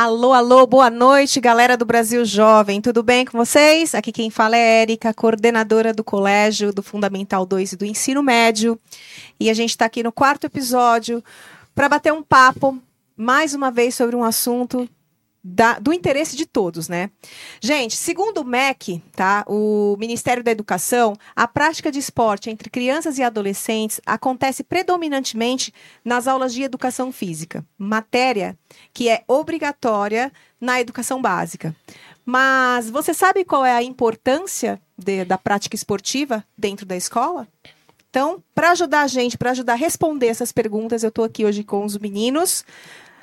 Alô, alô, boa noite, galera do Brasil Jovem. Tudo bem com vocês? Aqui quem fala é Érica, coordenadora do Colégio do Fundamental 2 e do Ensino Médio. E a gente está aqui no quarto episódio para bater um papo, mais uma vez, sobre um assunto da, do interesse de todos, né? Gente, segundo o MEC, tá, o Ministério da Educação, a prática de esporte entre crianças e adolescentes acontece predominantemente nas aulas de educação física, matéria que é obrigatória na educação básica. Mas você sabe qual é a importância de, da prática esportiva dentro da escola? Então, para ajudar a gente, para ajudar a responder essas perguntas, eu estou aqui hoje com os meninos,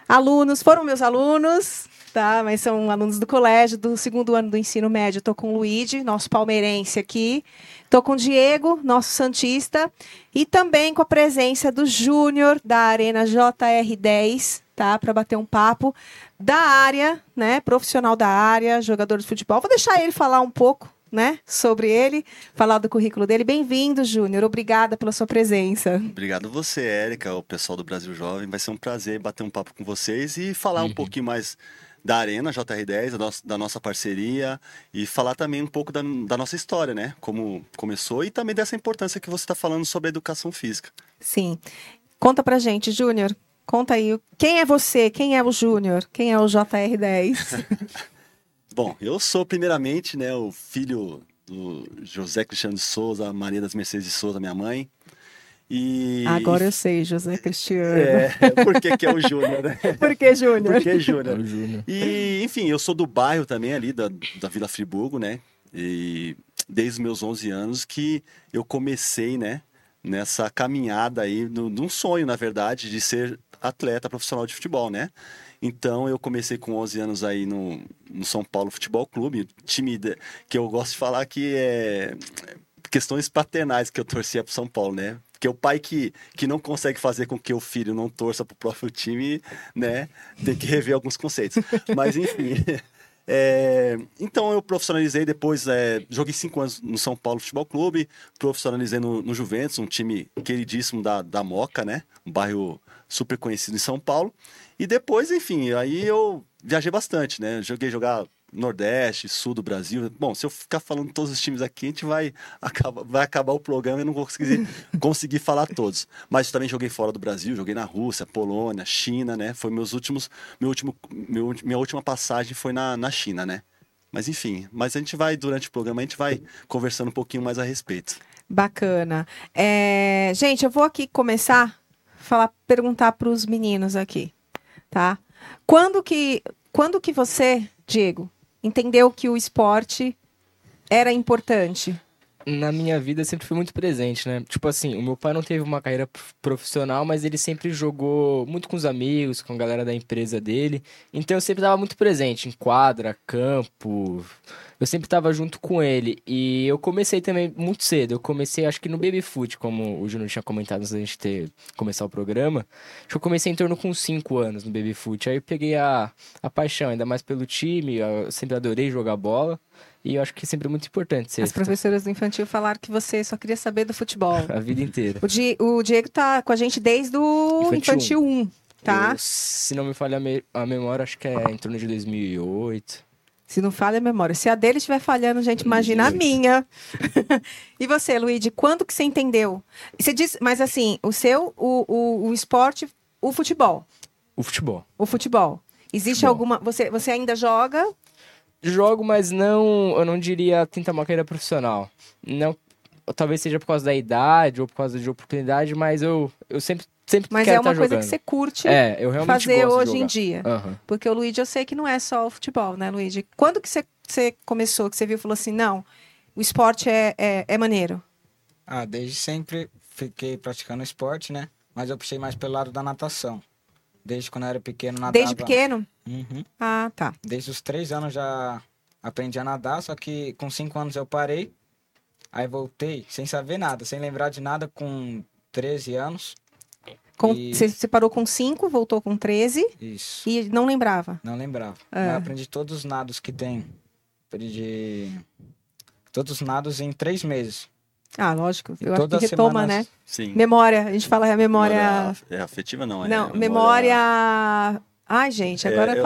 alunos, foram meus alunos, tá? Mas são alunos do colégio, do segundo ano do ensino médio. Estou com o Luigi, nosso palmeirense aqui. Estou com o Diego, nosso santista. E também com a presença do Júnior, da Arena JR10, tá? Para bater um papo da área, né? Profissional da área, jogador de futebol. Vou deixar ele falar um pouco né, sobre ele, falar do currículo dele. Bem-vindo, Júnior. Obrigada pela sua presença. Obrigado você, Érica, o pessoal do Brasil Jovem. Vai ser um prazer bater um papo com vocês e falar uhum. um pouquinho mais da Arena JR10, da nossa, da nossa parceria e falar também um pouco da, da, nossa história, né? Como começou e também dessa importância que você está falando sobre a educação física. Sim. Conta pra gente, Júnior. Conta aí, quem é você? Quem é o Júnior? Quem é o JR10? Bom, eu sou primeiramente, né, o filho do José Cristiano de Souza, Maria das Mercedes de Souza, minha mãe. E... Agora eu sei, José Cristiano. É, por que, é o Júnior, né? por que Júnior? Por que Júnior? É e, enfim, eu sou do bairro também ali, da, da Vila Friburgo, né? E desde os meus 11 anos que eu comecei, né? Nessa caminhada aí, no, num sonho, na verdade, de ser atleta profissional de futebol, né? Então eu comecei com 11 anos aí no, no São Paulo Futebol Clube, time de, que eu gosto de falar que é questões paternais que eu torcia para São Paulo, né? Porque o pai que, que não consegue fazer com que o filho não torça para o próprio time, né? Tem que rever alguns conceitos. Mas, enfim. É, então eu profissionalizei depois, é, joguei cinco anos no São Paulo Futebol Clube, profissionalizei no, no, Juventus, um time queridíssimo da, da Moca, né? Um bairro super conhecido em São Paulo. E depois, enfim, aí eu viajei bastante, né? Joguei jogar Nordeste, Sul do Brasil. Bom, se eu ficar falando todos os times aqui, a gente vai acabar, vai acabar o programa e não vou conseguir, conseguir falar todos. Mas também joguei fora do Brasil, joguei na Rússia, Polônia, China, né? Foi meus últimos, meu último, meu, minha última passagem foi na, na China, né? Mas enfim, mas a gente vai, durante o programa, a gente vai conversando um pouquinho mais a respeito. Bacana. É... Gente, eu vou aqui começar falar, perguntar para os meninos aqui, tá? Quando que, quando que você, Diego, entendeu que o esporte era importante? Na minha vida sempre foi muito presente, né? Tipo assim, o meu pai não teve uma carreira profissional, mas ele sempre jogou muito com os amigos, com a galera da empresa dele. Então eu sempre estava muito presente em quadra, campo, eu sempre estava junto com ele. E eu comecei também muito cedo. Eu comecei, acho que no Baby Foot, como o Júnior tinha comentado antes da gente ter, começar o programa. Acho que eu comecei em torno com 5 anos no Baby Foot. Aí eu peguei a, a paixão, ainda mais pelo time. Eu sempre adorei jogar bola. E eu acho que é sempre muito importante ser. As professoras do infantil falaram que você só queria saber do futebol. a vida inteira. O, Di, o Diego tá com a gente desde o infantil, infantil 1, tá? Eu, se não me falha a, me a memória, acho que é em torno de 2008. Se não falha a memória. Se a dele estiver falhando, gente, imagina a minha. e você, Luigi, quando que você entendeu? Você disse, mas assim, o seu, o, o, o esporte, o futebol. O futebol. O futebol. Existe futebol. alguma. Você, você ainda joga? Jogo, mas não. Eu não diria tentar uma carreira profissional. Não. Talvez seja por causa da idade ou por causa de oportunidade, mas eu, eu sempre sempre Mas é uma tá coisa jogando. que você curte é, eu realmente fazer gosto hoje em dia. Uhum. Porque o Luigi, eu sei que não é só o futebol, né, Luigi? Quando que você, você começou, que você viu e falou assim, não, o esporte é, é, é maneiro? Ah, desde sempre fiquei praticando esporte, né? Mas eu puxei mais pelo lado da natação. Desde quando eu era pequeno, nadava. Desde pequeno? Uhum. Ah, tá. Desde os três anos já aprendi a nadar, só que com cinco anos eu parei. Aí voltei sem saber nada, sem lembrar de nada com 13 anos. Com, e... Você parou com 5, voltou com 13. Isso. E não lembrava? Não lembrava. É. Eu aprendi todos os nados que tem. Aprendi todos os nados em três meses. Ah, lógico. Eu acho que retoma, semanas... né? Sim. Memória. A gente fala a memória... é afetiva, não. É não, memória... memória... Ai, gente, É, agora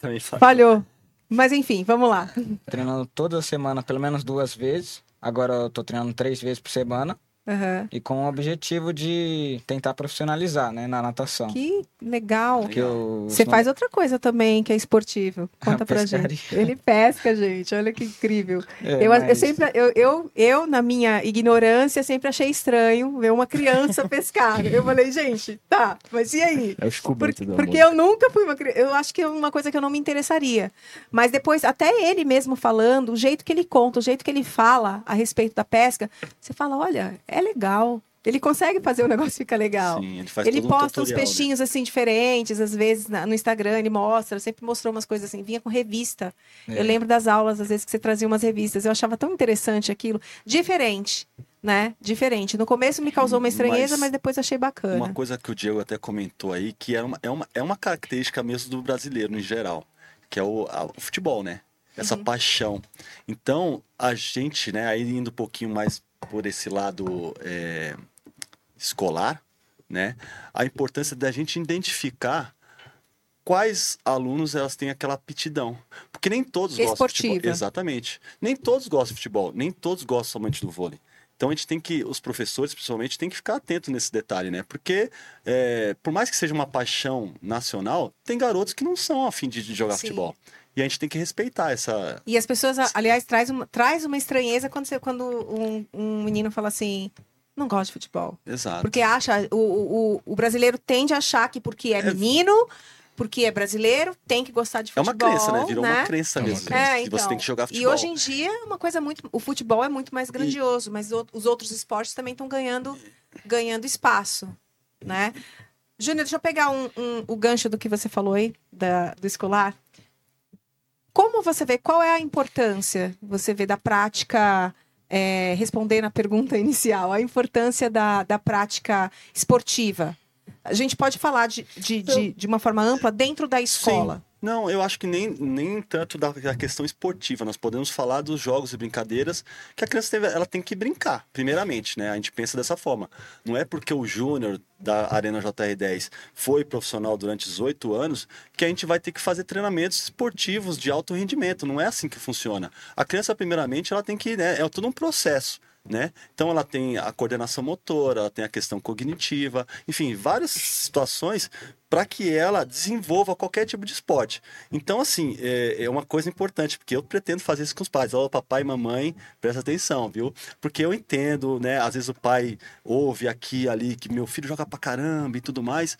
também falhou. Falhou. Mas enfim, vamos lá. Treinando toda semana, pelo menos duas vezes. Agora eu tô treinando três vezes por semana. Aham. E com o objetivo de tentar profissionalizar, né, na natação. Que legal. Que eu- Você faz outra coisa também que é esportivo. Conta pra gente. Ele pesca, gente. Olha que incrível. É, eu, eu mas- sempre, eu, eu, eu, na minha ignorância, sempre achei estranho ver uma criança pescar. Eu falei, gente, tá, mas e aí? É o Scooby Porque, eu nunca fui uma criança. Eu acho que é uma coisa que eu não me interessaria. Mas depois, até ele mesmo falando, o jeito que ele conta, o jeito que ele fala a respeito da pesca, você fala: olha, é legal. Ele consegue fazer o negócio ficar legal. Sim, ele faz Ele todo um posta uns tutorial, né? peixinhos assim diferentes, às vezes na- no Instagram ele mostra, sempre mostrou umas coisas assim, vinha com revista. É. Eu lembro das aulas, às vezes que você trazia umas revistas, eu achava tão interessante aquilo, diferente, né? Diferente. No começo me causou uma estranheza, mas, Mas depois achei bacana. Uma coisa que o Diego até comentou aí, que é uma, é uma, é uma característica mesmo do brasileiro em geral, que é o, a- o futebol, né? Essa Uhum. paixão. Então, a gente, né, aí indo um pouquinho mais por esse lado é, escolar, né? A importância da gente identificar quais alunos elas têm aquela aptidão. Porque nem todos gostam de Esportiva. futebol. Exatamente. Nem todos gostam de futebol, nem todos gostam somente do vôlei. Então a gente tem que, os professores principalmente, tem que ficar atento nesse detalhe, né? Porque é, por mais que seja uma paixão nacional, tem garotos que não são afim de, de jogar Sim. futebol. E a gente tem que respeitar essa. E as pessoas, aliás, traz uma, traz uma estranheza quando, você, quando um, um menino fala assim, não gosto de futebol. Exato. Porque acha, o, o, o brasileiro tende a achar que porque é É- menino, porque é brasileiro, tem que gostar de É futebol. uma crença, né? Virou né? uma crença É uma mesmo. crença. É, que então. você tem que jogar E futebol. hoje em dia é uma coisa muito. O futebol é muito mais grandioso, mas o- os outros esportes também estão ganhando, ganhando espaço, né? Júnior, deixa eu pegar um, um- o gancho do que você falou aí, da, do escolar. Como você vê, qual é a importância, você vê, da prática, é, respondendo a pergunta inicial, a importância da, da prática esportiva? A gente pode falar de, de, de, de uma forma ampla dentro da escola. Sim. Não, eu acho que nem, nem tanto da, da questão esportiva. Nós podemos falar dos jogos e brincadeiras que a criança tem, ela tem que brincar, primeiramente, né? A gente pensa dessa forma. Não é porque o Júnior da Arena JR10 foi profissional durante 18 anos que a gente vai ter que fazer treinamentos esportivos de alto rendimento. Não é assim que funciona. A criança, primeiramente, ela tem que. Né, é todo um processo. Né? Então ela tem a coordenação motora, ela tem a questão cognitiva, enfim, várias situações para que ela desenvolva qualquer tipo de esporte. Então, assim, é, é uma coisa importante, porque eu pretendo fazer isso com os pais. Ó, papai e mamãe, presta atenção, viu? Porque eu entendo, né? Às vezes o pai ouve aqui ali que meu filho joga pra caramba e tudo mais.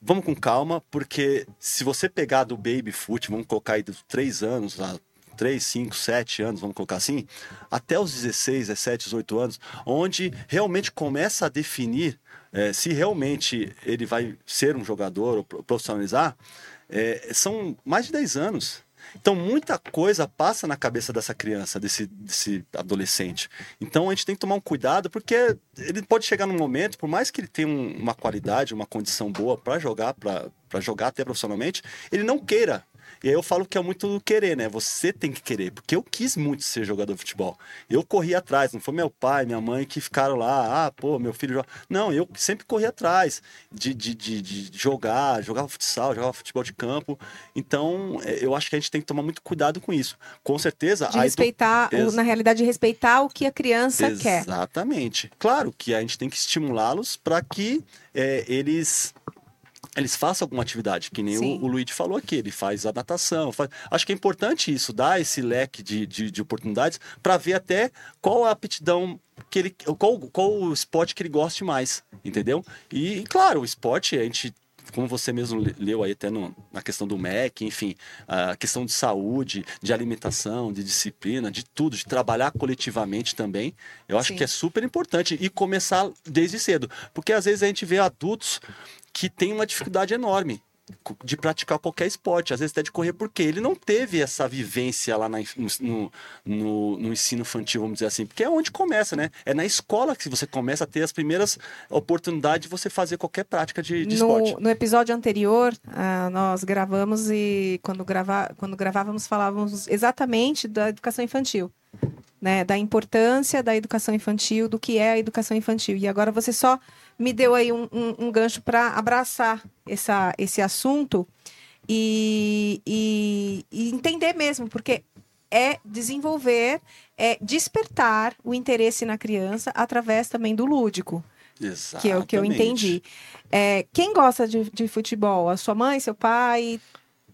Vamos com calma, porque se você pegar do baby foot, vamos colocar aí dos 3 anos, 3, 5, 7 anos, vamos colocar assim, até os 16, 17, 18 anos, onde realmente começa a definir eh, se realmente ele vai ser um jogador ou pro- profissionalizar, eh, são mais de 10 anos. Então, muita coisa passa na cabeça dessa criança, desse, desse adolescente. Então, a gente tem que tomar um cuidado, porque ele pode chegar num momento, por mais que ele tenha um- uma qualidade, uma condição boa para jogar, para jogar até profissionalmente, ele não queira. E aí eu falo que é muito querer, né? Você tem que querer, porque eu quis muito ser jogador de futebol. Eu corri atrás, não foi meu pai, minha mãe que ficaram lá, ah, pô, meu filho joga. Não, eu sempre corri atrás de, de, de, de jogar, jogava futsal, jogava futebol de campo. Então, é, eu acho que a gente tem que tomar muito cuidado com isso. Com certeza, De respeitar, o- na realidade, respeitar o que a criança quer. Exatamente. Claro que a gente tem que estimulá-los para que é, eles eles façam alguma atividade, que nem Sim. o, o Luigi falou aqui, ele faz a natação. faz- Acho que é importante isso, dar esse leque de, de, de oportunidades para ver até qual a aptidão que ele. Qual, qual o esporte que ele goste mais, entendeu? E, claro, o esporte, a gente. Como você mesmo le- leu aí até no- na questão do MEC, enfim, a questão de saúde, de alimentação, de disciplina, de tudo, de trabalhar coletivamente também, eu acho Sim. que é super importante e começar desde cedo. Porque às vezes a gente vê adultos que têm uma dificuldade enorme de praticar qualquer esporte, às vezes até de correr, porque ele não teve essa vivência lá na no, no, no ensino infantil, vamos dizer assim, porque é onde começa, né? É na escola que você começa a ter as primeiras oportunidades de você fazer qualquer prática de, de esporte. No, no episódio anterior, ah, nós gravamos e quando, grava, quando gravávamos falávamos exatamente da educação infantil. Né, da importância da educação infantil, do que é a educação infantil. E agora você só me deu aí um, um- um gancho para abraçar essa, esse assunto, e, e, e entender mesmo, porque é desenvolver, é despertar o interesse na criança através também do lúdico, Exatamente. que é o que eu entendi. É, quem gosta de, de futebol? A sua mãe, seu pai?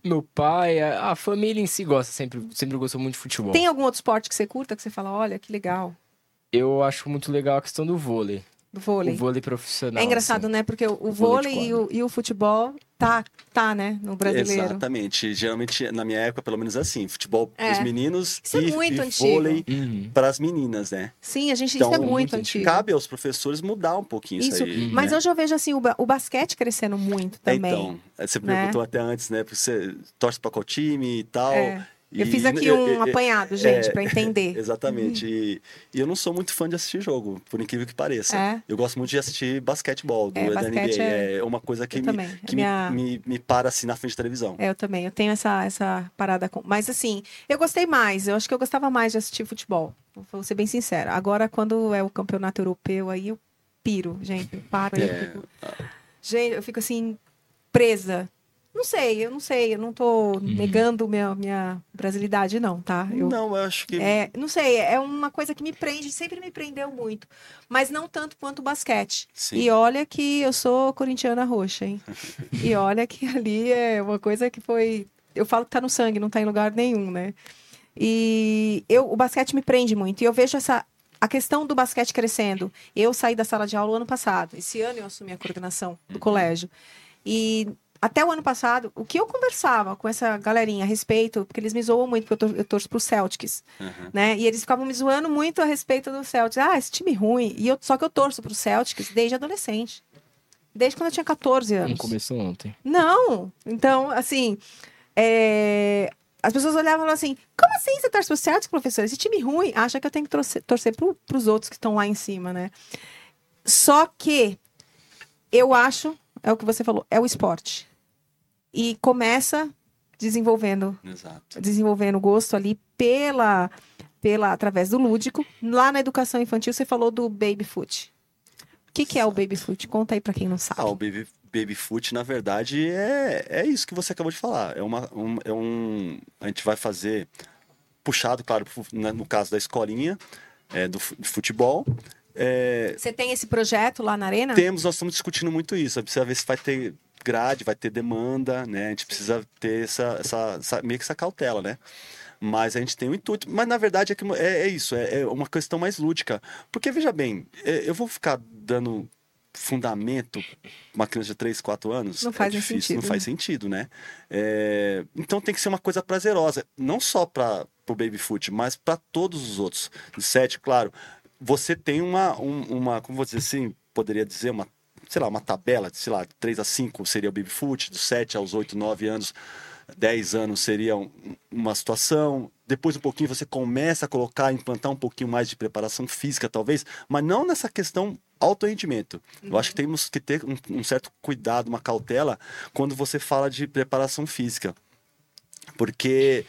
Meu pai, a, a família em si gosta, sempre, sempre gostou muito de futebol. Tem algum outro esporte que você curta que você fala, olha, que legal, Eu acho muito legal a questão do vôlei. Do vôlei? O vôlei profissional. É engraçado, assim. né? Porque o, o Vôlei vôlei e o, e o futebol tá, tá, né? No brasileiro. Exatamente. Geralmente, na minha época, pelo menos assim, futebol É. para os meninos Isso é e, muito e antigo. vôlei Uhum. para as meninas, né? Sim, a gente, Então, isso é muito, muito antigo. Cabe aos professores mudar um pouquinho isso, Isso, aí. mas né? hoje eu vejo assim o, o basquete crescendo muito É, também. Então, você né? perguntou até antes, né? porque Você torce para qual time e tal. É. Eu E- fiz aqui um apanhado, gente, é, pra entender. Exatamente. E, e eu não sou muito fã de assistir jogo, por incrível que pareça. É? Eu gosto muito de assistir basquetebol do, É, da basquete NBA. é- É uma coisa que, Eu me, também. que minha- me, me, me para assim na frente da televisão. É, eu também. Eu tenho essa, essa parada com. Mas assim, eu gostei mais. Eu acho que eu gostava mais de assistir futebol. Vou ser bem sincera. Agora, quando é o campeonato europeu, aí eu piro, gente. Eu paro eu É. fico- Gente, eu fico assim, presa. Não sei, eu não sei. Eu não tô negando minha, minha brasilidade, não, tá? Eu, Não, eu acho que. É, não sei, é uma coisa que me prende, sempre me prendeu muito. Mas não tanto quanto o basquete. Sim. E olha que eu sou corintiana roxa, hein? e olha que ali é uma coisa que foi. Eu falo que tá no sangue, não tá em lugar nenhum, né? E eu, o basquete me prende muito. E eu vejo essa. A questão do basquete crescendo. Eu saí da sala de aula o ano passado. Esse ano eu assumi a coordenação do colégio. E até o ano passado, o que eu conversava com essa galerinha a respeito, porque eles me zoam muito, porque eu, tor eu torço pro Celtics Uhum. né? E eles ficavam me zoando muito a respeito do Celtics. Ah, esse time ruim. E eu, só que eu torço pro Celtics desde adolescente. Desde quando eu tinha 14 Não anos. começou ontem. Não! Então, assim, é, as pessoas olhavam e falavam assim: como assim você torce pro Celtics, professor? Esse time ruim acha que eu tenho que torcer, torcer pro, pros outros que estão lá em cima, né? Só que eu acho, é o que você falou, é o esporte. E começa desenvolvendo Exato. desenvolvendo gosto ali pela, pela através do lúdico. Lá na educação infantil você falou do baby foot. O que, que é o baby foot? Conta aí pra quem não sabe. Ah, o baby, baby foot, na verdade, é, é isso que você acabou de falar. É, uma, um, é um. A gente vai fazer puxado, claro, né, no caso da escolinha, é, do futebol. É, Você tem esse projeto lá na arena? temos, nós estamos discutindo muito isso. Precisa ver se vai ter grade, vai ter demanda, né? A gente precisa ter essa, essa, essa- meio que essa cautela, né? Mas a gente tem o intuito. Mas na verdade é, que é, é isso, é, é uma questão mais lúdica. Porque, veja bem, é, eu vou ficar dando fundamento uma criança de 3, 4 anos. Não é faz nem difícil, sentido, Não né? faz sentido, né? É, então tem que ser uma coisa prazerosa. Não só para o baby foot, mas para todos os outros. De 7, claro. Você tem uma, um- uma, como vou dizer assim, poderia dizer, uma sei lá, uma tabela, sei lá, 3 a 5 seria o baby foot, dos 7 aos 8, 9 anos, 10 anos seria um- uma situação. Depois um pouquinho você começa a colocar, implantar um pouquinho mais de preparação física, talvez, mas não nessa questão alto rendimento. Eu acho que temos que ter um, um certo cuidado, uma cautela quando você fala de preparação física. Porque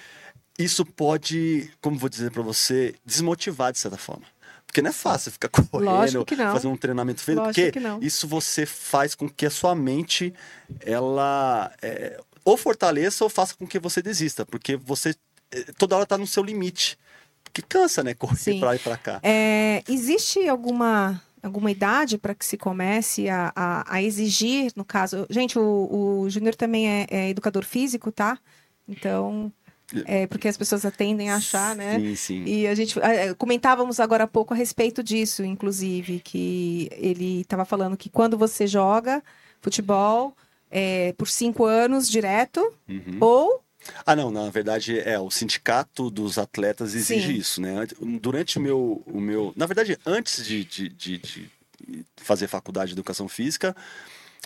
isso pode, como vou dizer para você, desmotivar de certa forma. Porque não é fácil ficar correndo, fazer um treinamento feito, Lógico porque isso você faz com que a sua mente ela é, ou fortaleça ou faça com que você desista, porque você é, toda hora está no seu limite. Que cansa, né? Correr para lá e para cá. É, existe alguma, alguma idade para que se comece a, a, a exigir, no caso. Gente, o, o Júnior também é, é educador físico, tá? Então. É porque as pessoas tendem a achar, né? Sim, sim. E a gente eh, comentávamos agora há pouco a respeito disso, inclusive, que ele estava falando que quando você joga futebol é, por cinco anos direto, Uhum. ou Ah, não, na verdade é o sindicato dos atletas exige Sim. isso, né? Durante o meu, o meu, na verdade, antes de, de, de, de fazer faculdade de educação física,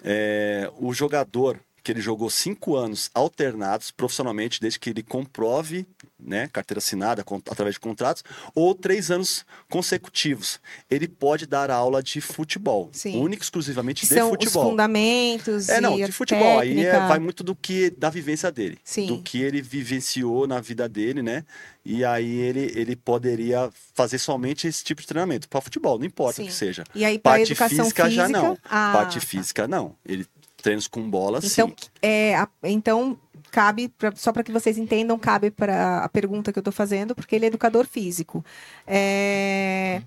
é, o jogador que ele jogou cinco anos alternados profissionalmente, desde que ele comprove, né, carteira assinada con- através de contratos, ou três anos consecutivos, ele pode dar aula de futebol, Sim. única e exclusivamente de são os futebol. fundamentos É, e não, de futebol. Aí é- técnica. vai muito do que da vivência dele. Sim. Do que ele vivenciou na vida dele, né? E aí ele, ele poderia fazer somente esse tipo de treinamento. Para futebol, não importa Sim. o que seja. E aí, para Parte educação física, já não. ah, Parte física, não. Ele treinos com bola, Então, sim. é, a- então cabe, pra- só para que vocês entendam, cabe para a pergunta que eu estou fazendo, porque ele é educador físico. É,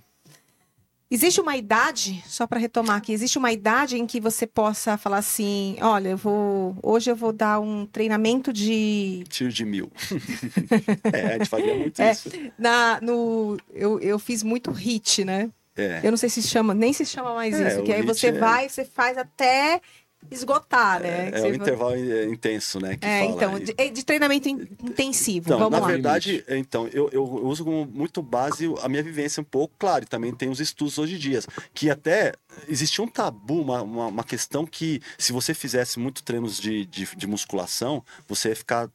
Existe uma idade, só para retomar aqui, existe uma idade em que você possa falar assim, olha, eu vou, hoje eu vou dar um treinamento de Tiro de mil. é, a gente fazia muito É. isso. na no eu, eu fiz muito hit, né? É. Eu não sei se chama, nem se chama mais É, isso, que aí você é- vai, você faz até esgotar, né? É, é você vai- intervalo é, intenso, né? Que É, fala. então, de, é de treinamento in- intensivo, Então, vamos na lá. verdade, então, eu, eu uso como muito base a minha vivência um pouco, claro, e também tem os estudos hoje em dia, que até existia um tabu, uma, uma, uma questão que se você fizesse muito treinos de, de, de musculação, você ia ficar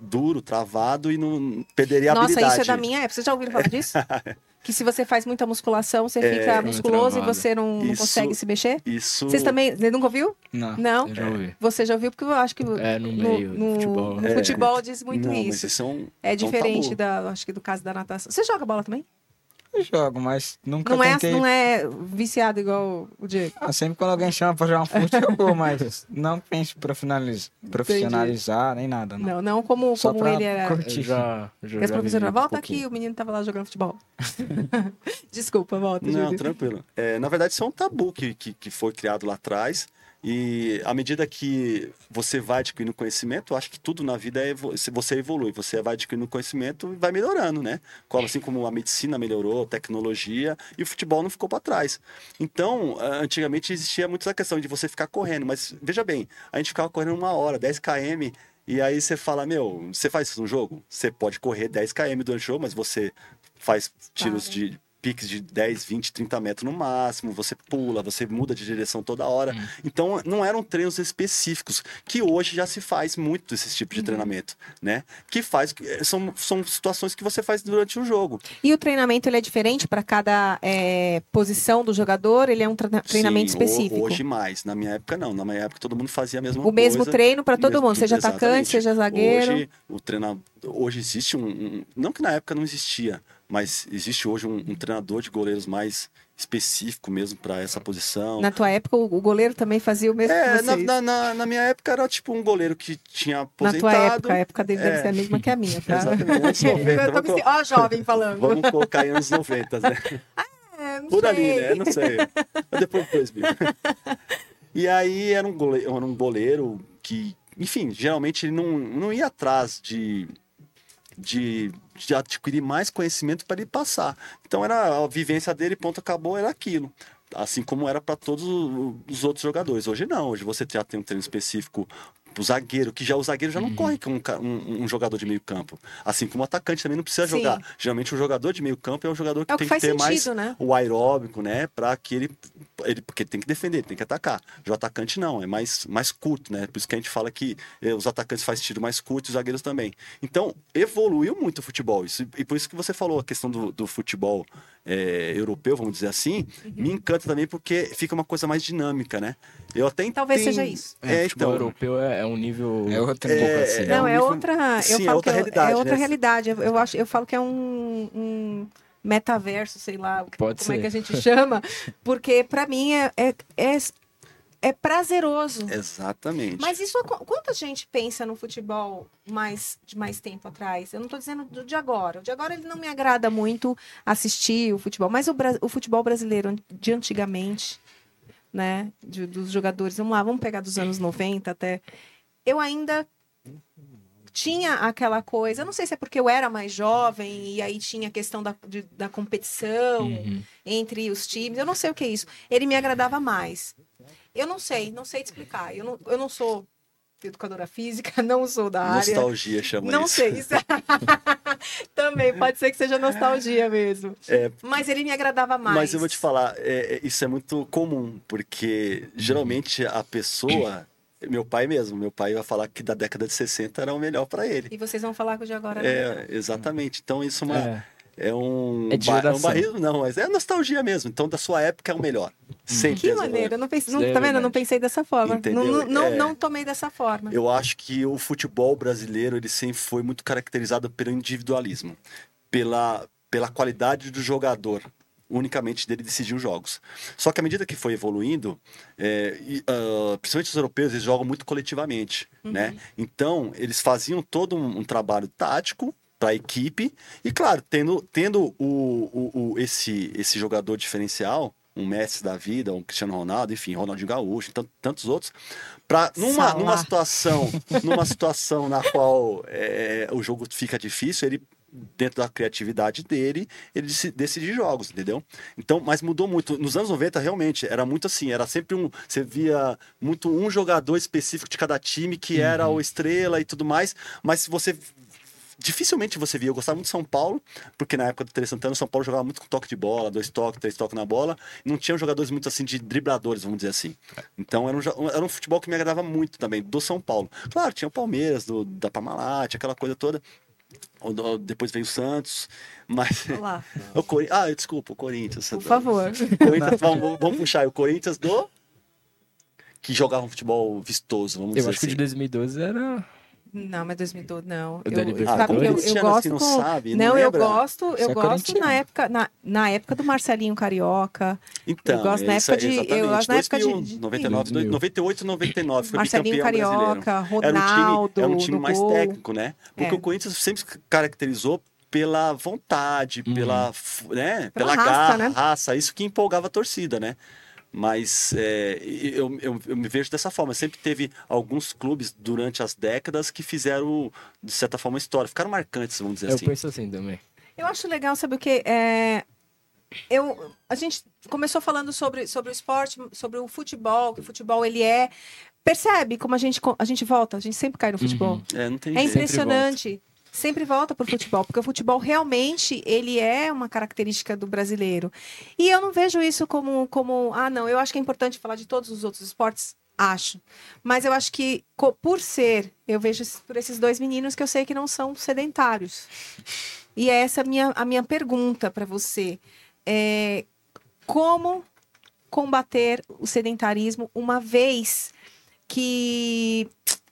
duro, travado e não perderia a Nossa, habilidade. isso é da minha época. Vocês já ouviram falar disso? que se você faz muita musculação, você fica fica musculoso e você não, não Isso- consegue se mexer? Isso... Vocês também. Você nunca ouviu? Não. Não? Eu já ouvi. Você já ouviu, porque eu acho que É, no no, meio no- do futebol. no É. futebol diz muito não, Mas isso. isso é um... É um diferente tabu. da, acho que do caso da natação. Você joga bola também? Eu jogo, mas nunca Não é, tentei. não é viciado igual o Diego. Ah, sempre quando alguém chama pra jogar um fute, eu vou, mas não penso pra finaliz- profissionalizar nem nada, não. Não, não como, Só como pra ele era. curtir. Eu já, já E as já professoras, vivi um volta aqui, o menino tava lá jogando futebol. Desculpa, volta, Não, Júlio. tranquilo. É, na verdade, isso é um tabu que, que, que foi criado lá atrás. E à medida que você vai adquirindo conhecimento, eu acho que tudo na vida é você evolui, você vai adquirindo conhecimento e vai melhorando, né? Assim como a medicina melhorou, a tecnologia e o futebol não ficou para trás. Então, antigamente existia muito essa questão de você ficar correndo, mas veja bem, a gente ficava correndo uma hora, 10 km, e aí você fala, meu, você faz isso no jogo? Você pode correr 10 km durante o jogo, mas você faz tiros de piques de 10, 20, 30 metros no máximo, você pula, você muda de direção toda hora. Então, não eram treinos específicos, que hoje já se faz muito esse tipo de treinamento, né? Que faz, são, são situações que você faz durante o jogo. E o treinamento ele é diferente para cada é, posição do jogador? Ele é um treina- treinamento Sim, específico? Hoje mais, na minha época não, na minha época todo mundo fazia a mesma o coisa. mesmo treino para todo mesmo- mundo, seja exatamente. atacante, seja zagueiro. Hoje, o treinador, hoje existe um, um- Não que na época não existia, mas existe hoje um, um treinador de goleiros mais específico mesmo para essa posição. Na tua época, o goleiro também fazia o mesmo É, que na, vocês. na, na- na minha época era tipo um goleiro que tinha Na aposentado. tua época, a época dele deve É. ser a mesma que a minha, tá? Exatamente, anos 90, Eu tô vamos me... Ó, jovem falando. Vamos colocar em anos 90, né? É, não Por ali, sei. né? Não sei. Mas Depois do 2000. E aí era um goleiro, era um goleiro que, enfim, geralmente ele não, não ia atrás de, de, de adquirir mais conhecimento para ele passar. Então era a vivência dele, ponto, acabou, era aquilo. Assim como era para todos o- os outros jogadores. Hoje não, hoje você já tem um treino específico pro zagueiro, que já o zagueiro já não corre com um, um- um jogador de meio campo. Assim como o atacante também não precisa Sim. jogar. Geralmente o jogador de meio campo é um jogador que É o que tem que faz ter mais sentido, né? o aeróbico, né? Para que ele, ele. Porque ele tem que defender, ele tem que atacar. Já o atacante não, é mais, mais curto, né? Por isso que a gente fala que eh, os atacantes fazem tiro mais curto e os zagueiros também. Então, evoluiu muito o futebol. Isso, e por isso que você falou a questão do, do futebol eh, europeu, vamos dizer assim, Uhum. me encanta também porque fica uma coisa mais dinâmica, né? Eu até Talvez entendo- seja isso. É, É, futebol então. europeu é, é um nível É pouco nível. assim. É, Não, um é nível- outra. Sim, é falo outra que realidade, É outra né? realidade. Eu, eu acho, eu falo que é um, um metaverso, sei lá, Pode como é ser. que a gente chama, porque pra mim é, é, é, é prazeroso. Exatamente. Mas isso, quanta gente pensa no futebol mais, de mais tempo atrás? Eu não estou dizendo do de agora. O de agora ele não me agrada muito assistir o futebol, mas o, o futebol brasileiro de antigamente, né? de- dos jogadores, vamos lá, vamos pegar dos anos 90 até. Eu ainda tinha aquela coisa, eu não sei se é porque eu era mais jovem e aí tinha a questão da, de- da competição Uhum. entre os times, eu não sei o que é isso. Ele me agradava mais. Eu não sei, não sei te explicar. Eu não, eu não sou educadora física, não sou da área. Nostalgia chama Não isso. sei. Isso... Também pode ser que seja nostalgia mesmo. É, Mas ele me agradava mais. Mas eu vou te falar, é, é, isso é muito comum, porque geralmente a pessoa. Meu pai mesmo, meu pai vai falar que da década de 60 era o melhor para ele. E vocês vão falar que o de agora né? É, exatamente. Então isso é, uma, É. é um. É ba- é um barril, não, mas é nostalgia mesmo. Então da sua época é o melhor. Sempre. Que é o maneira, eu não pensei, não, é tá vendo? Eu não pensei dessa forma. Não, não, É. não tomei dessa forma. Eu acho que o futebol brasileiro ele sempre foi muito caracterizado pelo individualismo, pela, pela qualidade do jogador. Unicamente dele decidir os jogos. Só que à medida que foi evoluindo, é, e, uh, principalmente os europeus, eles jogam muito coletivamente, né? Então, eles faziam todo um, um trabalho tático para a equipe e, claro, tendo, tendo o, o, o, esse, esse jogador diferencial, um Messi da vida, um Cristiano Ronaldo, enfim, Ronaldinho Gaúcho, tant, tantos outros, para numa, numa situação, numa situação na qual é, o jogo fica difícil, ele dentro da criatividade dele, ele deci- decide jogos, entendeu? Então, mas mudou muito. Nos anos 90, realmente, era muito assim, era sempre um. Você via muito um jogador específico de cada time que era o estrela e tudo mais, mas se você. Dificilmente você via. Eu gostava muito de São Paulo, porque na época do Tere Santana, São Paulo jogava muito com toque de bola, dois toques, três toques na bola. Não tinham jogadores muito assim de dribladores, vamos dizer assim. Então era um, era um futebol que me agradava muito também, do São Paulo. Claro, tinha o Palmeiras, do, da Parmalat, aquela coisa toda. Depois veio o Santos, mas. Olha lá, O Cori... Ah, desculpa, o Corinthians. por favor. Corinthians, vamos, vamos puxar o Corinthians do. Que jogava um futebol vistoso, vamos Eu dizer acho que o assim. de 2012 era. Não, mas 2012 não. Eu, Libertadores. sabe eu, eu gosto não com... sabe, não não, eu gosto, eu Você é gosto na época, na, na época do Marcelinho Carioca. Então, Eu gosto na época é de- eu gosto na época de- 2001, de- 99, 2000. 98 99, foi Marcelinho bicampeão brasileiro. Carioca, Era um Ronaldo, time, era um time mais gol. técnico, né? Porque É. o Corinthians sempre se caracterizou pela vontade, Uhum. pela, f- né? Pela pela, raça, garra, né? raça, isso que empolgava a torcida, né? Mas é, eu, eu, eu me vejo dessa forma. Sempre teve alguns clubes durante as décadas que fizeram, de certa forma, história. Ficaram marcantes, vamos dizer Eu assim. penso assim também. Eu acho legal, sabe o que? É, eu, a gente começou falando sobre, sobre o esporte, sobre o futebol, que o futebol ele é. Percebe como a gente, a gente volta? A gente sempre cai no futebol. Uhum. É, não tem É jeito. impressionante. Sempre volta pro futebol, porque o futebol realmente ele é uma característica do brasileiro. E eu não vejo isso como, como ah, não, eu acho que é importante falar de todos os outros esportes. Acho. Mas eu acho que, por ser, eu vejo por esses dois meninos que eu sei que não são sedentários. E é essa a minha, a minha pergunta para você. É, como combater o sedentarismo uma vez que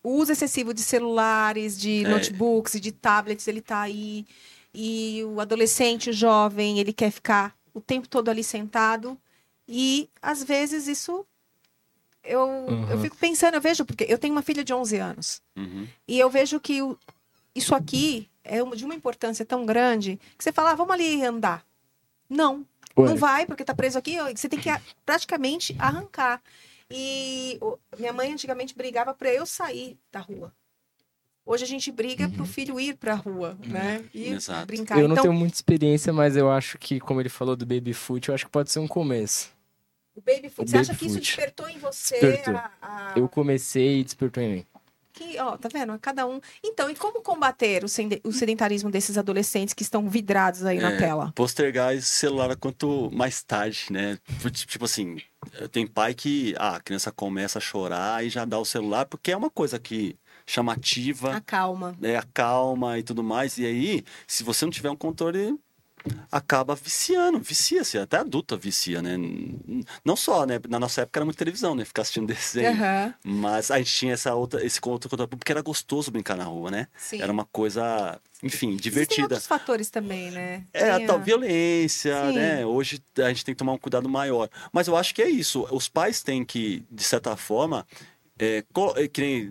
o uso excessivo de celulares, de É. notebooks e de tablets, ele tá aí. E o adolescente, o jovem, ele quer ficar o tempo todo ali sentado. E às vezes isso eu, eu Uhum. fico pensando, eu vejo, porque eu tenho uma filha de 11 anos. Uhum. E eu vejo que o- isso aqui é de uma importância tão grande que você fala, ah, vamos ali andar. Não, Ué, não vai, porque tá preso aqui, você tem que praticamente arrancar. E o- minha mãe antigamente brigava para eu sair da rua. Hoje a gente briga pro filho ir pra rua, né? E Exato. brincar. eu não então, tenho muita experiência, mas eu acho que, como ele falou do baby foot, eu acho que pode ser um começo. o baby food, o você acha baby que isso despertou em você Despertou. a, a- Eu comecei e despertou em mim. Que, ó, tá vendo? Cada um. Então, e como combater o, sedentarismo desses adolescentes que estão vidrados aí na É, tela? Postergar esse celular quanto mais tarde, né? Tipo assim, tem pai que ah, a criança começa a chorar e já dá o celular, porque é uma coisa que chamativa, Acalma. é, acalma e tudo mais. E aí, se você não tiver um controle, acaba viciando, vicia-se, até adulta vicia, né? Não só, né? Na nossa época era muito televisão, né? Ficar assistindo desenho. Aham, Mas a gente tinha essa outra, esse outro controle, porque era gostoso brincar na rua, né? sim. Era uma coisa, enfim, Existem divertida. outros fatores também, né? É, a Tem a- tal violência, Sim. né? Hoje a gente tem que tomar um cuidado maior. Mas eu acho que é isso. Os pais têm que, de certa forma, é, é,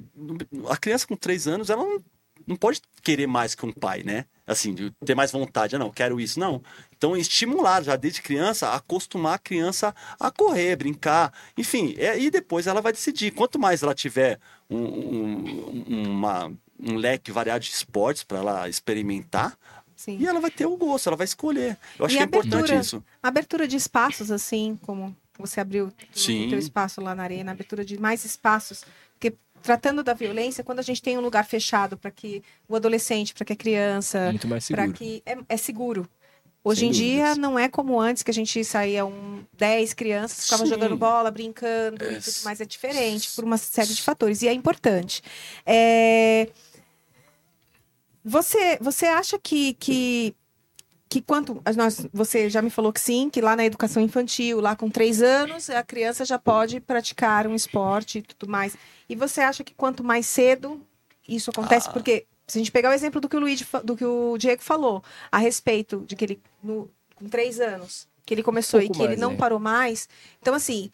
a criança com três anos, ela não, não pode querer mais que um pai, né? Assim, de ter mais vontade. Ah, não, quero isso. Não. Então, estimular já desde criança, acostumar a criança a correr, brincar. Enfim, é, e depois ela vai decidir. Quanto mais ela tiver um, um- uma- um leque variado de esportes para ela experimentar, Sim. e ela vai ter o gosto, ela vai escolher. Eu acho E que é a importante abertura? isso. Abertura de espaços, assim, como você abriu o Sim. teu espaço lá na arena, abertura de mais espaços. Porque tratando da violência, quando a gente tem um lugar fechado para que o adolescente, para que a criança, Muito mais para seguro. que é, é seguro. Hoje Sem em dia dúvidas. não é como antes que a gente saía um 10 crianças, ficava Sim. jogando bola, brincando, É, e tudo mais é diferente por uma série de fatores e é importante. É, Você, você acha que, que, que quanto. Nós, você já me falou que sim, que lá na educação infantil, lá com três anos, a criança já pode praticar um esporte e tudo mais. E você acha que quanto mais cedo isso acontece? Ah. Porque, se a gente pegar o exemplo do que o Luigi, fa- do que o Diego falou, a respeito de que ele, no- com três anos, que ele começou e pouco que ele mais, não é. parou mais. Então, assim,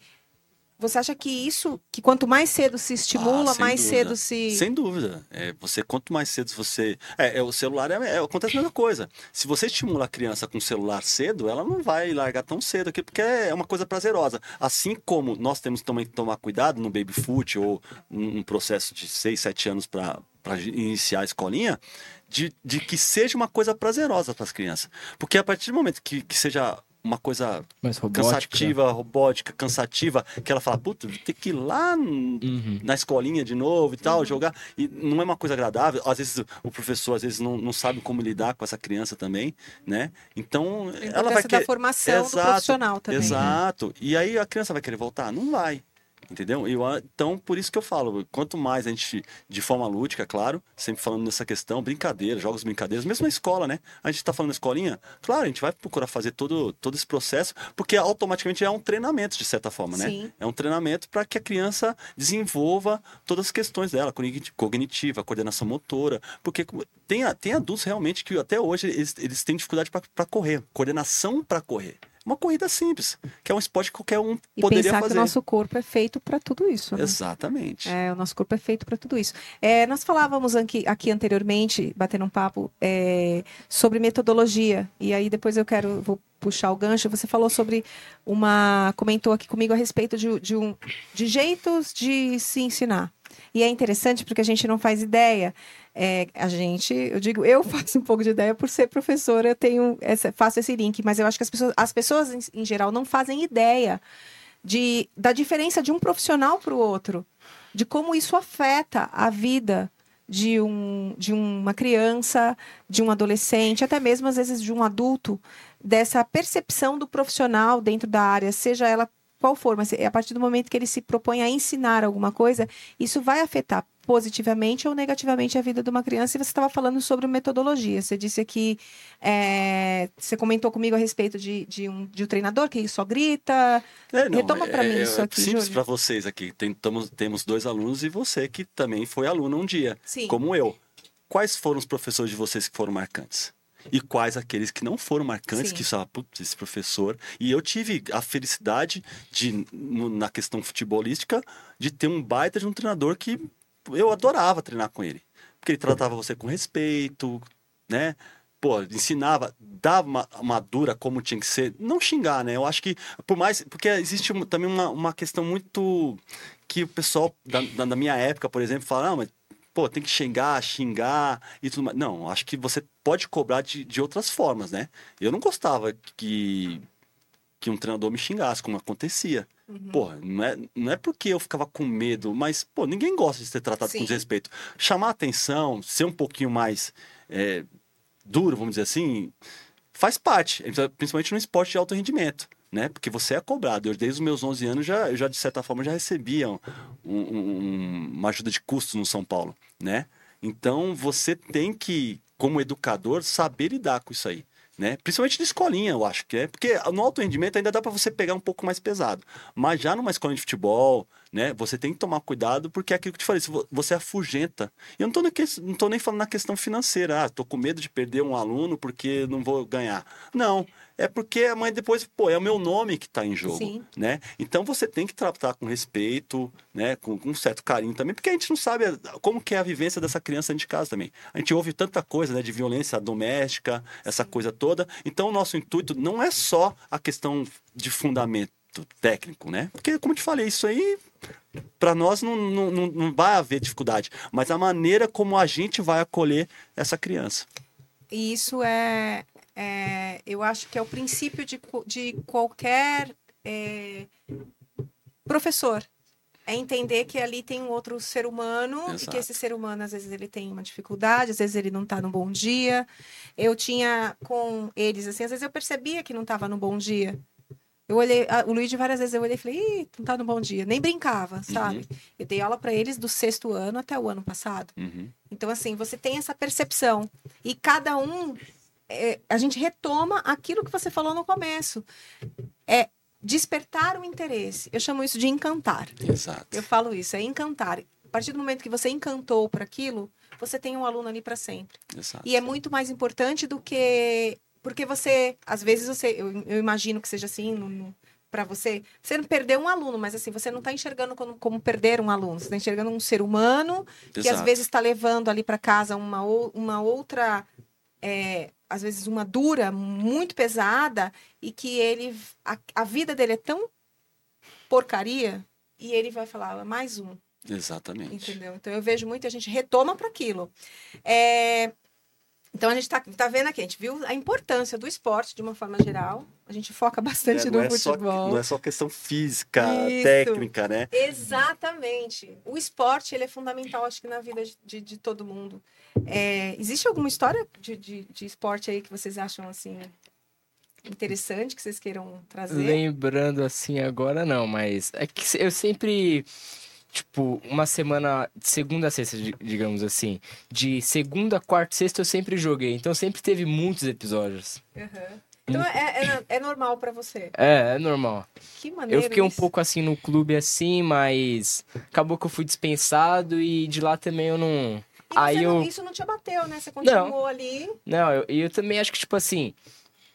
você acha que isso, que quanto mais cedo se estimula, Ah, mais dúvida. cedo se. Sem dúvida. É, você, quanto mais cedo você. É, é, o celular é, é- acontece a mesma coisa. Se você estimula a criança com o celular cedo, ela não vai largar tão cedo aqui, porque é uma coisa prazerosa. Assim como nós temos também que tomar cuidado no baby foot ou um, um processo de 6, 7 anos para iniciar a escolinha, de, de que seja uma coisa prazerosa para as crianças. Porque a partir do momento que, que seja uma coisa Mais robótica. cansativa, robótica, cansativa, que ela fala, puta, ter que ir lá Uhum. na escolinha de novo e tal, jogar. E não é uma coisa agradável. Às vezes o professor, às vezes, não, não sabe como lidar com essa criança também, né? Então, ela vai importância da querer. formação do Exato, profissional também. né? Exato. E aí a criança vai querer voltar? Não vai. Entendeu? Eu- então, por isso que eu falo, quanto mais a gente, de forma lúdica, claro, sempre falando nessa questão, brincadeira, jogos brincadeiras, mesmo na escola, né? A gente tá falando na escolinha, claro, a gente vai procurar fazer todo, todo esse processo, porque automaticamente é um treinamento, de certa forma, né? Sim. É um treinamento para que a criança desenvolva todas as questões dela, cogniti- cognitiva, coordenação motora, porque tem, tem adultos realmente que até hoje eles, eles têm dificuldade para correr, coordenação para correr. Uma corrida simples, que é um esporte que qualquer um E poderia pensar fazer. que o nosso corpo é feito para tudo isso. Né? Exatamente. É, o nosso corpo é feito para tudo isso. É, nós falávamos aqui, aqui anteriormente, batendo um papo, é, sobre metodologia. E aí depois eu quero, vou puxar o gancho. Você falou sobre uma. comentou aqui comigo a respeito de, de, um, de jeitos de se ensinar. E é interessante porque a gente não faz ideia. É, a gente, eu digo, eu faço um pouco de ideia por ser professora, eu tenho essa, faço esse link, mas eu acho que as pessoas, as pessoas em, em geral não fazem ideia de, da diferença de um profissional para o outro, de como isso afeta a vida de, um, de uma criança, de um adolescente, até mesmo às vezes de um adulto, dessa percepção do profissional dentro da área, seja ela qual for, mas a partir do momento que ele se propõe a ensinar alguma coisa, isso vai afetar positivamente ou negativamente a vida de uma criança. E você estava falando sobre metodologia. Você disse aqui, é, você comentou comigo a respeito de, de, um, de um treinador que só grita. É, não, Retoma pra é- mim é isso aqui, Simples para vocês aqui. Tamo- temos dois alunos e você que também foi aluno um dia, Sim. como eu. Quais foram os professores de vocês que foram marcantes? E quais aqueles que não foram marcantes, Sim. que falaram, putz, esse professor. E eu tive a felicidade de, na questão futebolística, de ter um baita de um treinador que eu adorava treinar com ele. Porque ele tratava você com respeito, né? Pô, ensinava, dava uma, uma dura como tinha que ser. Não xingar, né? Eu acho que, por mais. Porque existe também uma, uma questão muito. que o pessoal da, da, minha época, por exemplo, fala, mas. Pô, tem que xingar, xingar e tudo mais. Não, acho que você pode cobrar de, de outras formas, né? Eu não gostava que, que um treinador me xingasse, como acontecia. Uhum. Porra, não é, não é porque eu ficava com medo, mas, pô, ninguém gosta de ser tratado Sim. com desrespeito. Chamar atenção, ser um pouquinho mais é, duro, vamos dizer assim, faz parte, principalmente no esporte de alto rendimento, né? Porque você é cobrado. Eu, desde os meus 11 anos, já, eu já, de certa forma, já recebia um- um- uma ajuda de custo no São Paulo, né? Então, você tem que, como educador, saber lidar com isso aí. Né? Principalmente de escolinha, eu acho que é. Porque no alto rendimento ainda dá para você pegar um pouco mais pesado. Mas já numa escolinha de futebol, né? Você tem que tomar cuidado, porque é aquilo que eu te falei, você afugenta. E eu não tô nem falando na questão financeira. Ah, tô com medo de perder um aluno porque não vou ganhar. Não. É porque a mãe depois, pô, é o meu nome que está em jogo, Sim. né? Então você tem que tratar com respeito, né? Com, com um certo carinho também, porque a gente não sabe como que é a vivência dessa criança dentro de casa também. A gente ouve tanta coisa, né? De violência doméstica, essa coisa toda. Então o nosso intuito não é só a questão de fundamento técnico, né? Porque, como eu te falei, isso aí para nós não, não, não, vai haver dificuldade, mas a maneira como a gente vai acolher essa criança. E isso é, é, eu acho que é o princípio de, de qualquer é, professor. É entender que ali tem um outro ser humano e que Exato. esse ser humano, às vezes, ele tem uma dificuldade, às vezes ele não está no bom dia. Eu tinha com eles, assim, às vezes eu percebia que não estava no bom dia. Eu olhei, ah, o Luigi várias vezes eu olhei e falei, Ih, não tá no bom dia. Nem brincava, sabe? Eu dei aula para eles do sexto ano até o ano passado. Uhum. Então, assim, você tem essa percepção. E cada um. é, a gente retoma aquilo que você falou no começo. É despertar o interesse. Eu chamo isso de encantar. Exato. Eu falo isso, é encantar. A partir do momento que você encantou por aquilo, você tem um aluno ali para sempre. Exato. E é muito mais importante do que porque você, às vezes você, eu, eu imagino que seja assim, no, no para você, você não perdeu um aluno, mas assim, você não está enxergando como, como, perder um aluno, você está enxergando um ser humano Exato. que às vezes está levando ali para casa uma, uma outra, é, às vezes uma dura muito pesada e que ele, a, a vida dele é tão porcaria e ele vai falar ah, mais um. Exatamente. Entendeu? Então eu vejo muita gente retoma para aquilo. É, então a gente está tá vendo aqui, a gente viu a importância do esporte de uma forma geral. A gente foca bastante é, no é futebol. Só, não é só questão física, Isso. técnica, né? Exatamente. O esporte ele é fundamental, acho que, na vida de, de todo mundo. É, existe alguma história de, de, de esporte aí que vocês acham assim interessante que vocês queiram trazer? Lembrando assim agora não, mas é que eu sempre tipo, uma semana de segunda a sexta, digamos assim. De segunda, quarta, sexta eu sempre joguei. Então sempre teve muitos episódios. Uhum. Então é, é, é normal para você? É, é normal. Que maneiro. Eu fiquei isso. um pouco assim no clube assim, mas acabou que eu fui dispensado e de lá também eu não. E Aí não, eu... Isso não te abateu, né? Você continuou não. ali. Não, eu, eu também acho que, tipo assim,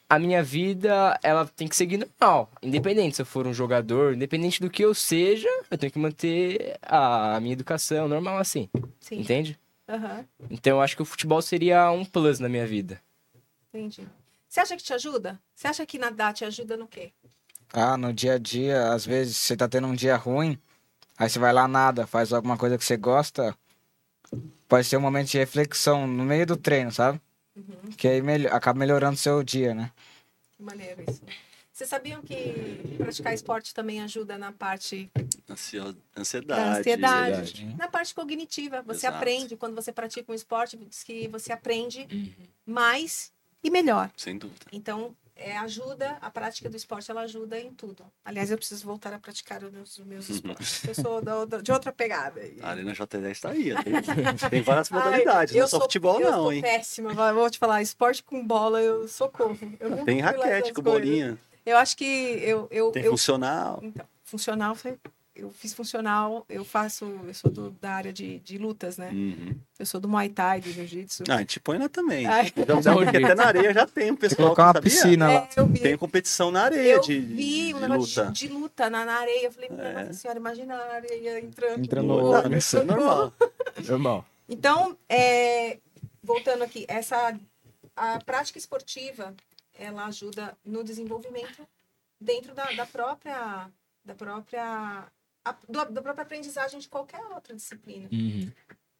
a minha vida, ela tem que seguir normal. Independente se eu for um jogador, independente do que eu seja, eu tenho que manter a minha educação normal assim. Sim. Entende? Uhum. Então eu acho que o futebol seria um plus na minha vida. Entendi. Você acha que te ajuda? Você acha que nadar te ajuda no quê? Ah, no dia a dia, às vezes você tá tendo um dia ruim, aí você vai lá nada, faz alguma coisa que você gosta, pode ser um momento de reflexão no meio do treino, sabe? Uhum. Que aí acaba melhorando o seu dia, né? Que maneiro isso. Vocês sabiam que praticar esporte também ajuda na parte Ansio... ansiedade, da ansiedade, ansiedade, na parte cognitiva. Você Exato. aprende quando você pratica um esporte, diz que você aprende uhum. mais e melhor. Sem dúvida. Então, é, ajuda, a prática do esporte, ela ajuda em tudo. Aliás, eu preciso voltar a praticar os meus, os meus esportes. Eu sou da, da, de outra pegada. A Arena J10 está aí. Tem, tem várias modalidades, Ai, não é só futebol, eu não, sou hein? péssima, vou te falar, esporte com bola, eu socorro. Eu tem raquete com bolinha. Eu acho que eu... eu tem eu, funcional. Então, funcional foi eu fiz funcional, eu faço, eu sou do, da área de, de lutas, né? Uhum. Eu sou do Muay Thai, do Jiu-Jitsu. Ah, a gente põe lá também. Então, até na areia já tem um pessoal Colocar uma sabia? piscina lá. É, tem competição na areia eu de, vi um negócio de, de, luta na, na areia. Eu falei, é. nossa senhora, imagina a areia entrando. Entrando no no Isso é normal. normal. Então, é, voltando aqui, essa a prática esportiva, ela ajuda no desenvolvimento dentro da, da própria da própria a, do, da própria aprendizagem de qualquer outra disciplina. Uhum.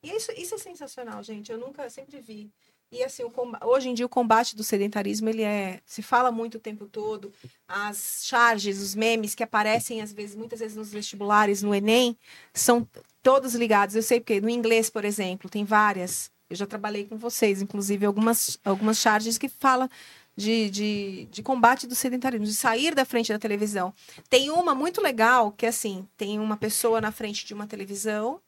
E isso, isso é sensacional, gente. Eu nunca, sempre vi. E assim, o combate, hoje em dia o combate do sedentarismo, ele é, se fala muito o tempo todo. As charges, os memes que aparecem às vezes, muitas vezes nos vestibulares, no ENEM, são todos ligados. Eu sei porque no inglês, por exemplo, tem várias. Eu já trabalhei com vocês, inclusive algumas algumas charges que fala de, de, de, combate do sedentarismo, de sair da frente da televisão. Tem uma muito legal, que assim, tem uma pessoa na frente de uma televisão,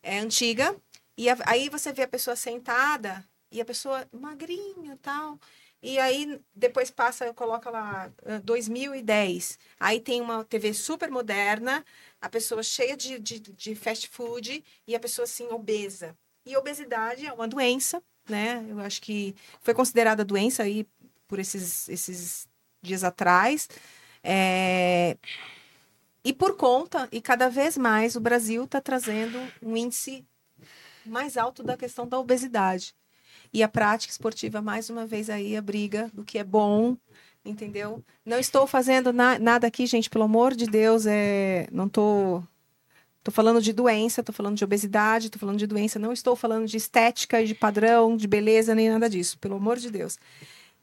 é antiga, e a, aí você vê a pessoa sentada, e a pessoa magrinha tal. E aí depois passa, coloca lá 2010. Aí tem uma TV super moderna, a pessoa cheia de, de, de fast food e a pessoa assim obesa. E obesidade é uma doença, né? Eu acho que foi considerada doença aí por esses, esses dias atrás. É... E por conta, e cada vez mais, o Brasil está trazendo um índice mais alto da questão da obesidade. E a prática esportiva, mais uma vez, aí a briga do que é bom, entendeu? Não estou fazendo na, nada aqui, gente, pelo amor de Deus, é, não estou. Tô falando de doença, estou falando de obesidade, estou falando de doença, não estou falando de estética de padrão, de beleza, nem nada disso, pelo amor de Deus.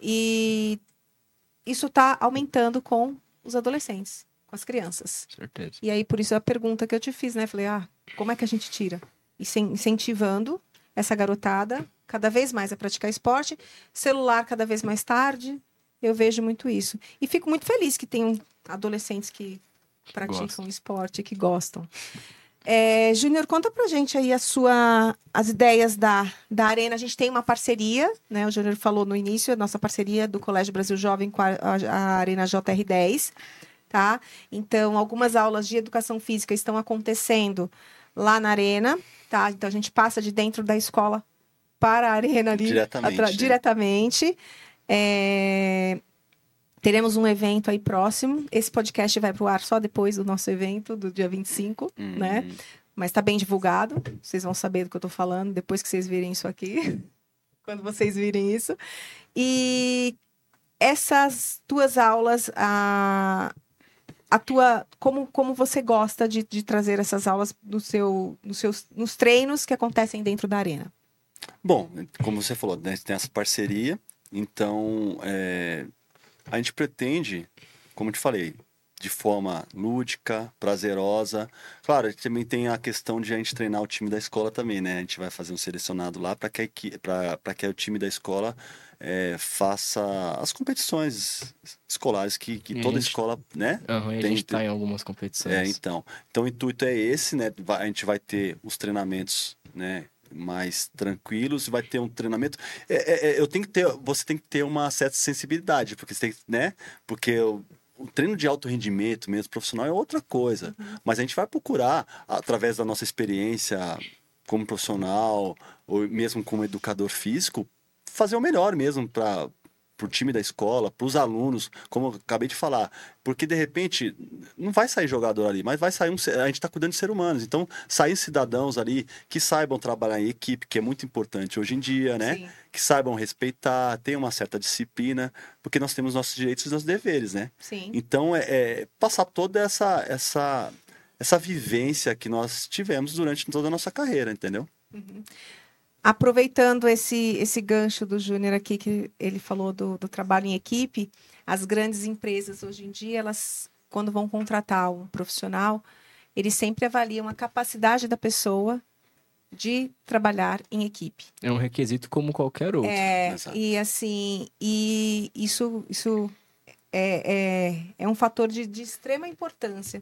E isso está aumentando com os adolescentes, com as crianças. Certeza. E aí, por isso, a pergunta que eu te fiz, né? Falei, ah, como é que a gente tira? E incentivando essa garotada cada vez mais a praticar esporte, celular cada vez mais tarde. Eu vejo muito isso. E fico muito feliz que tenham adolescentes que praticam Gosto. esporte, que gostam. É, Júnior, conta pra gente aí a sua, as ideias da, da Arena. A gente tem uma parceria, né? O Júnior falou no início, a nossa parceria do Colégio Brasil Jovem com a, a, Arena JR10, tá? Então, algumas aulas de educação física estão acontecendo lá na Arena, tá? Então, a gente passa de dentro da escola para a Arena ali. Diretamente. Diretamente. É, Teremos um evento aí próximo. Esse podcast vai pro ar só depois do nosso evento, do dia 25, Hum, né? Mas tá bem divulgado. Vocês vão saber do que eu tô falando depois que vocês virem isso aqui. Quando vocês virem isso. E essas tuas aulas, a, a tua. Como, como você gosta de, de trazer essas aulas no seu, nos, seus, nos treinos que acontecem dentro da arena? Bom, como você falou, né, tem essa parceria, então é, a gente pretende, como eu te falei, de forma lúdica, prazerosa. Claro, a gente também tem a questão de a gente treinar o time da escola também, né? A gente vai fazer um selecionado lá para que, pra- que o time da escola é, faça as competições escolares que, que toda gente- escola, né? Aham, e a Tem- gente tá em algumas competições. É, então. Então o intuito é esse, né? A gente vai ter os treinamentos, né? Mais tranquilos, vai ter um treinamento. É, é, é, eu tenho que ter, você tem que ter uma certa sensibilidade, porque você tem, né? Porque o, o treino de alto rendimento, mesmo profissional, é outra coisa. Mas a gente vai procurar, através da nossa experiência como profissional, ou mesmo como educador físico, fazer o melhor mesmo para o time da escola, para os alunos, como eu acabei de falar. Porque, de repente, não vai sair jogador ali, mas vai sair um. ser- A gente está cuidando de seres humanos. Então, sair cidadãos ali que saibam trabalhar em equipe, que é muito importante hoje em dia, né? Sim. Que saibam respeitar, tenham uma certa disciplina, porque nós temos nossos direitos e nossos deveres, né? Sim. Então, é, é passar toda essa, essa, essa vivência que nós tivemos durante toda a nossa carreira, entendeu? Aproveitando esse, esse gancho do Júnior aqui, que ele falou do, do trabalho em equipe, as grandes empresas hoje em dia, elas, quando vão contratar um profissional, eles sempre avaliam a capacidade da pessoa de trabalhar em equipe. É um requisito como qualquer outro. É, Exato. e assim, e isso, isso é, é, é um fator de, de extrema importância.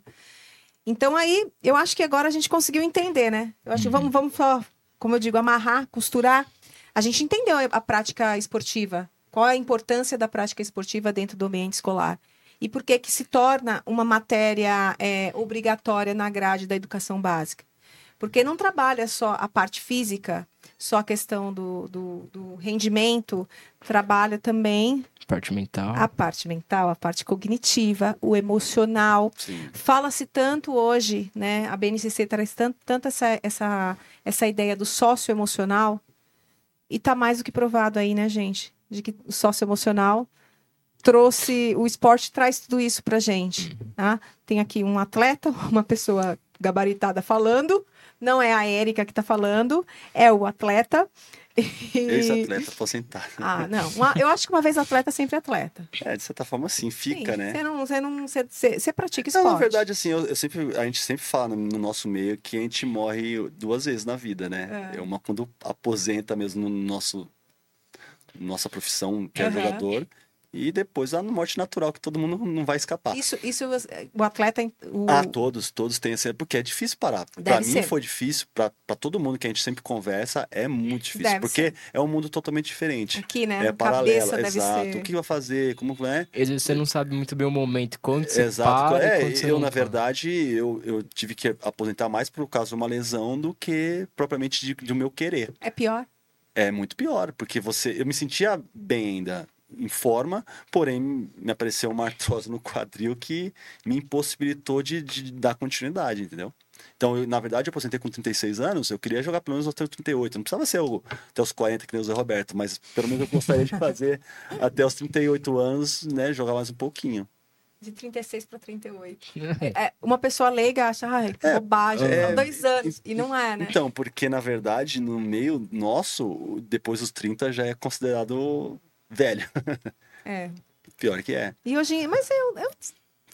Então aí, eu acho que agora a gente conseguiu entender, né? Eu acho que vamos, vamos só, como eu digo, amarrar, costurar. A gente entendeu a prática esportiva, qual é a importância da prática esportiva dentro do ambiente escolar. E por que que se torna uma matéria é, obrigatória na grade da educação básica? Porque não trabalha só a parte física, só a questão do, do, do rendimento, trabalha também Parte mental. a parte mental, a parte cognitiva, o emocional. Fala-se tanto hoje, né? A BNCC traz tanto, tanto essa, essa, essa ideia do socioemocional, e tá mais do que provado aí, né, gente? De que o socioemocional trouxe. O esporte traz tudo isso pra gente. Tá? Tem aqui um atleta, uma pessoa gabaritada falando. Não é a Érica que tá falando, é o atleta. E- Ex-atleta aposentado. Ah, não. Uma- eu acho que uma vez atleta, sempre atleta. É, de certa forma, sim, fica, Sim, né? Você não, você não, você, pratica Não, esporte. na verdade, assim, eu, eu sempre, a gente sempre fala no nosso meio que a gente morre duas vezes na vida, né? É. É, uma quando aposenta mesmo no nosso nossa profissão, que é jogador, e depois a morte natural, que todo mundo não vai escapar. Isso, isso o atleta. O... Ah, todos, todos têm esse. Porque é difícil parar. Pra Deve mim ser. foi difícil, pra pra todo mundo que a gente sempre conversa, é muito difícil. Deve porque é um mundo totalmente diferente. Aqui, né? É paralelo, Cabeça deve exato. ser. O que vai fazer? Como é? Você não sabe muito bem o momento, quando você Exato. para É, quando você eu, não na para. verdade, eu, eu tive que aposentar mais por causa de uma lesão do que propriamente de, do meu querer. É pior. É muito pior, porque você. Eu me sentia bem ainda em forma, porém me apareceu uma artrose no quadril que me impossibilitou de, de dar continuidade, entendeu? Então, eu, na verdade, eu aposentei com 36 anos, eu queria jogar pelo menos até os 38. Não precisava ser o, até os 40, que nem o Zé Roberto, mas pelo menos eu gostaria de fazer até os 38 anos, né? Jogar mais um pouquinho. De 36 para 38. É, uma pessoa leiga acha, que É, bobagem, é, dois anos. E não é, né? Então, porque na verdade, no meio nosso, depois dos 30 já é considerado velho. É. Pior que é. E hoje, mas eu, eu,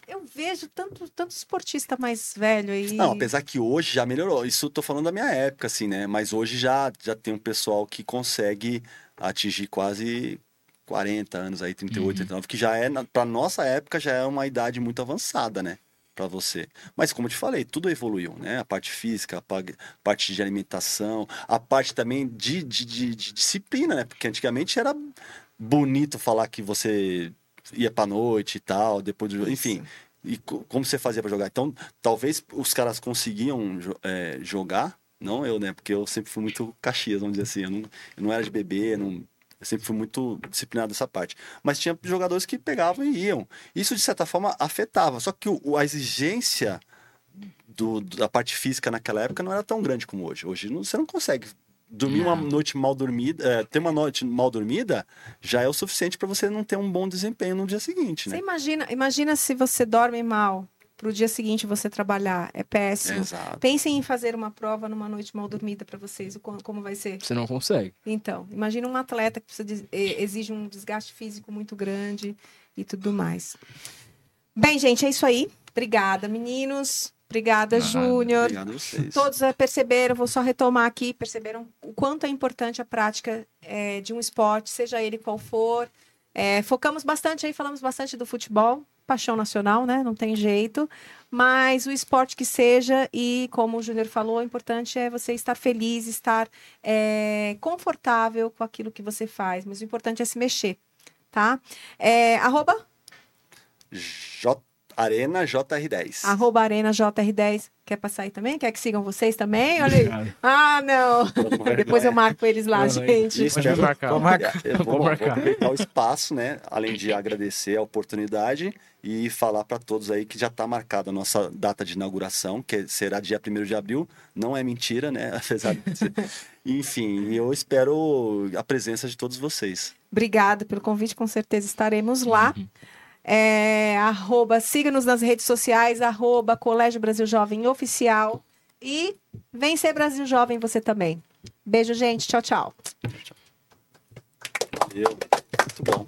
eu vejo tanto, tanto esportista mais velho aí. Não, apesar que hoje já melhorou. Isso eu tô falando da minha época, assim, né? Mas hoje já, já tem um pessoal que consegue atingir quase 40 anos aí, 38, 39, que já é, pra nossa época, já é uma idade muito avançada, né? Pra você. Mas como eu te falei, tudo evoluiu, né? A parte física, a pa- parte de alimentação, a parte também de, de, de- de disciplina, né? Porque antigamente era bonito falar que você ia pra noite e tal, depois do... Enfim, e co- como você fazia pra jogar? Então, talvez os caras conseguiam é, jogar, não eu, né? Porque eu sempre fui muito caxias, vamos dizer assim. Eu não, eu não era de beber, não, Eu sempre fui muito disciplinado nessa parte. Mas tinha jogadores que pegavam e iam. Isso, de certa forma, afetava. Só que o, a exigência do, da parte física naquela época não era tão grande como hoje. Hoje não, você não consegue dormir uma noite mal dormida, é, ter uma noite mal dormida já é o suficiente para você não ter um bom desempenho no dia seguinte, né? Você imagina, imagina se você dorme mal para o dia seguinte você trabalhar, é péssimo. Exato. Pensem em fazer uma prova numa noite mal dormida para vocês, como, como vai ser. Você não consegue. Então, imagina um atleta que precisa de- exige um desgaste físico muito grande e tudo mais. Bem, gente, é isso aí. Obrigada, meninos. Obrigada, Júnior. Obrigado a vocês. Todos eh, perceberam, vou só retomar aqui, perceberam o quanto é importante a prática eh, de um esporte, seja ele qual for. Eh, focamos bastante aí, falamos bastante do futebol, paixão nacional, né? Não tem jeito. Mas o esporte que seja, e como o Júnior falou, o importante é você estar feliz, estar eh, confortável com aquilo que você faz. Mas o importante é se mexer, tá? Eh, arroba J... Arena JR10. Arroba Arena JR10. Quer passar aí também? Quer que sigam vocês também? Olha aí. Ah, não. Depois eu marco eles lá, Uhum. gente. Isso, Pode marcar. Vou marcar. Vou, Vou vou marcar. aproveitar o espaço, né? Além de agradecer a oportunidade e falar para todos aí que já está marcada a nossa data de inauguração, que será dia 1 de abril. Não é mentira, né? Apesar de ser... Enfim, eu espero a presença de todos vocês. Obrigada pelo convite, com certeza estaremos lá. É, arroba, siga-nos nas redes sociais, arroba Colégio Brasil Jovem Oficial. E vem ser Brasil Jovem você também. Beijo, gente. Tchau, tchau. Muito bom.